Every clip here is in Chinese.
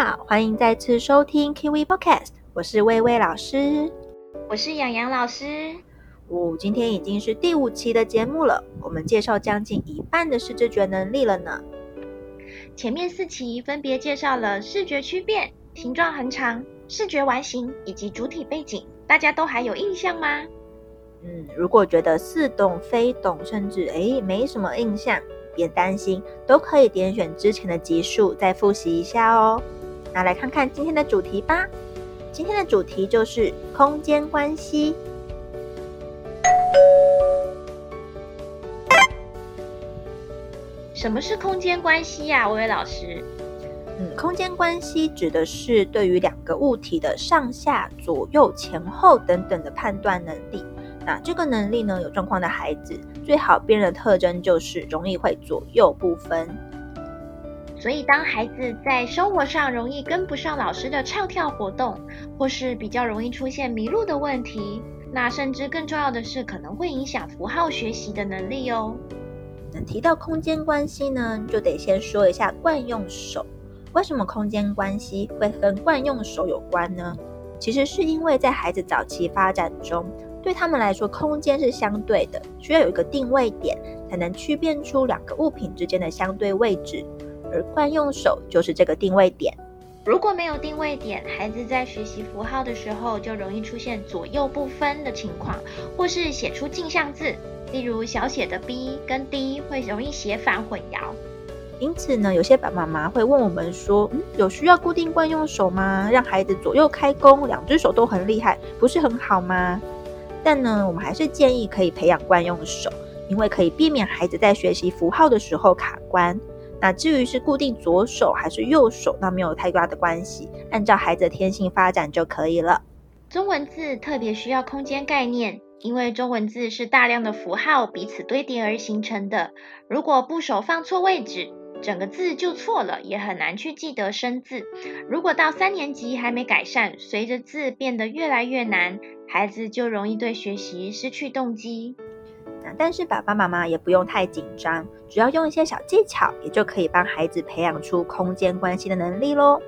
好，欢迎再次收听 Kiwi Podcast，我是薇薇老师，我是洋洋老师。哦，今天已经是第五期的节目了，我们介绍将近一半的视知觉能力了呢。前面四期分别介绍了视觉区变、形状恒常、视觉完形以及主体背景，大家都还有印象吗？嗯，如果觉得似懂非懂，甚至诶没什么印象，别担心，都可以点选之前的集数再复习一下哦。那来看看今天的主题吧。今天的主题就是空间关系。什么是空间关系呀、啊，薇薇老师？嗯，空间关系指的是对于两个物体的上下、左右、前后等等的判断能力。那这个能力呢，有状况的孩子最好辨认的特征就是容易会左右不分。所以，当孩子在生活上容易跟不上老师的唱跳活动，或是比较容易出现迷路的问题，那甚至更重要的是，可能会影响符号学习的能力哦。那提到空间关系呢，就得先说一下惯用手。为什么空间关系会跟惯用手有关呢？其实是因为在孩子早期发展中，对他们来说，空间是相对的，需要有一个定位点，才能区辨出两个物品之间的相对位置。而惯用手就是这个定位点。如果没有定位点，孩子在学习符号的时候，就容易出现左右不分的情况，或是写出镜像字，例如小写的 B 跟 D 会容易写反混淆。因此呢，有些爸爸妈妈会问我们说：“嗯，有需要固定惯用手吗？让孩子左右开弓，两只手都很厉害，不是很好吗？”但呢，我们还是建议可以培养惯用手，因为可以避免孩子在学习符号的时候卡关。那至于是固定左手还是右手，那没有太大的关系，按照孩子的天性发展就可以了。中文字特别需要空间概念，因为中文字是大量的符号彼此堆叠而形成的。如果部首放错位置，整个字就错了，也很难去记得生字。如果到三年级还没改善，随着字变得越来越难，孩子就容易对学习失去动机。但是爸爸妈妈也不用太紧张，只要用一些小技巧，也就可以帮孩子培养出空间关系的能力喽。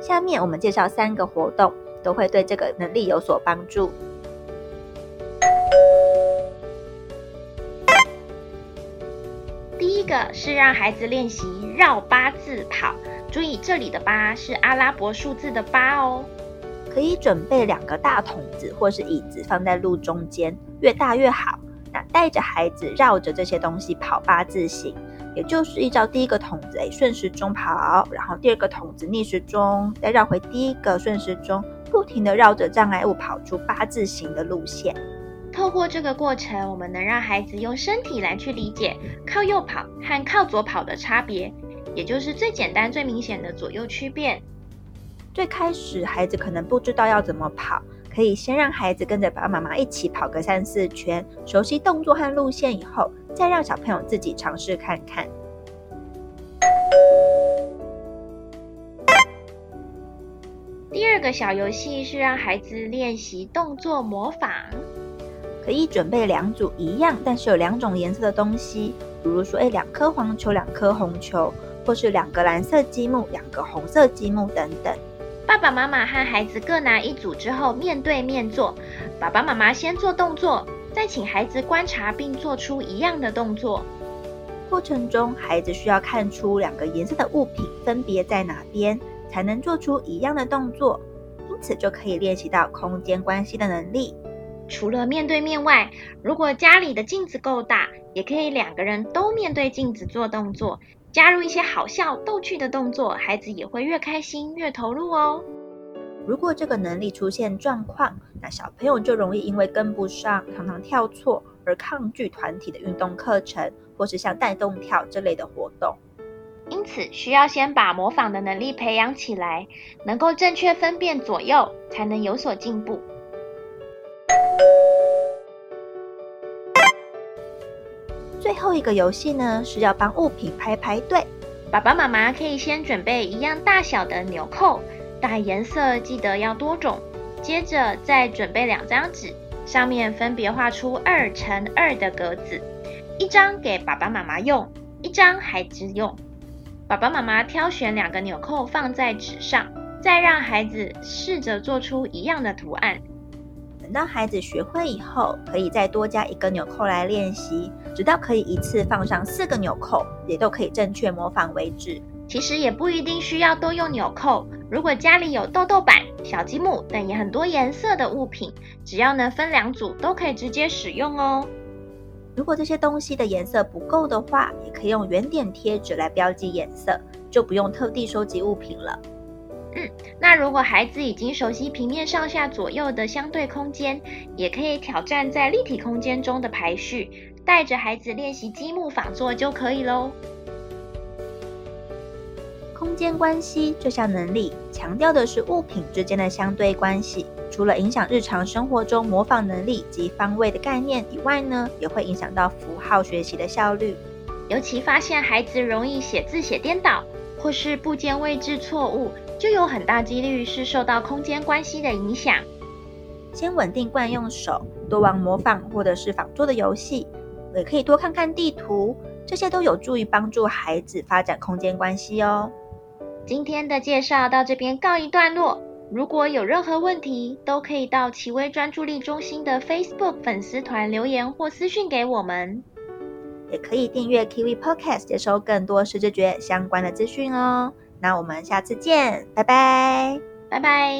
下面我们介绍三个活动，都会对这个能力有所帮助。第一个是让孩子练习绕八字跑，注意这里的八是阿拉伯数字的八哦。可以准备两个大桶子或是椅子放在路中间，越大越好。那带着孩子绕着这些东西跑八字形，也就是依照第一个筒子诶顺时钟跑，然后第二个筒子逆时钟，再绕回第一个顺时钟，不停地绕着障碍物跑出八字形的路线。透过这个过程，我们能让孩子用身体来去理解靠右跑和靠左跑的差别，也就是最简单、最明显的左右区别。最开始，孩子可能不知道要怎么跑，可以先让孩子跟着爸爸妈妈一起跑个三四圈，熟悉动作和路线以后，再让小朋友自己尝试看看。第二个小游戏是让孩子练习动作模仿，可以准备两组一样但是有两种颜色的东西，比如说，诶，两颗黄球，两颗红球，或是两个蓝色积木，两个红色积木等等。爸爸妈妈和孩子各拿一组之后，面对面做。爸爸妈妈先做动作，再请孩子观察并做出一样的动作。过程中，孩子需要看出两个颜色的物品分别在哪边，才能做出一样的动作。因此，就可以练习到空间关系的能力。除了面对面外，如果家里的镜子够大，也可以两个人都面对镜子做动作。加入一些好笑逗趣的动作，孩子也会越开心越投入哦。如果这个能力出现状况，那小朋友就容易因为跟不上、常常跳错而抗拒团体的运动课程，或是像带动跳这类的活动。因此，需要先把模仿的能力培养起来，能够正确分辨左右，才能有所进步。最后一个游戏呢，是要帮物品排排队。爸爸妈妈可以先准备一样大小的纽扣，大颜色记得要多种。接着再准备两张纸，上面分别画出二乘二的格子，一张给爸爸妈妈用，一张孩子用。爸爸妈妈挑选两个纽扣放在纸上，再让孩子试着做出一样的图案。等到孩子学会以后，可以再多加一个纽扣来练习，直到可以一次放上四个纽扣，也都可以正确模仿为止。其实也不一定需要都用纽扣，如果家里有豆豆板、小积木等也很多颜色的物品，只要能分两组，都可以直接使用哦。如果这些东西的颜色不够的话，也可以用圆点贴纸来标记颜色，就不用特地收集物品了。嗯，那如果孩子已经熟悉平面上下左右的相对空间，也可以挑战在立体空间中的排序，带着孩子练习积木仿作就可以喽。空间关系这项能力强调的是物品之间的相对关系，除了影响日常生活中模仿能力及方位的概念以外呢，也会影响到符号学习的效率。尤其发现孩子容易写字写颠倒，或是部件位置错误。就有很大几率是受到空间关系的影响。先稳定惯用手，多玩模仿或者是仿做的游戏，也可以多看看地图，这些都有助于帮助孩子发展空间关系哦。今天的介绍到这边告一段落。如果有任何问题，都可以到奇微专注力中心的 Facebook 粉丝团留言或私讯给我们。也可以订阅 Kiwi Podcast，接收更多视知觉相关的资讯哦。那我们下次见，拜拜，拜拜。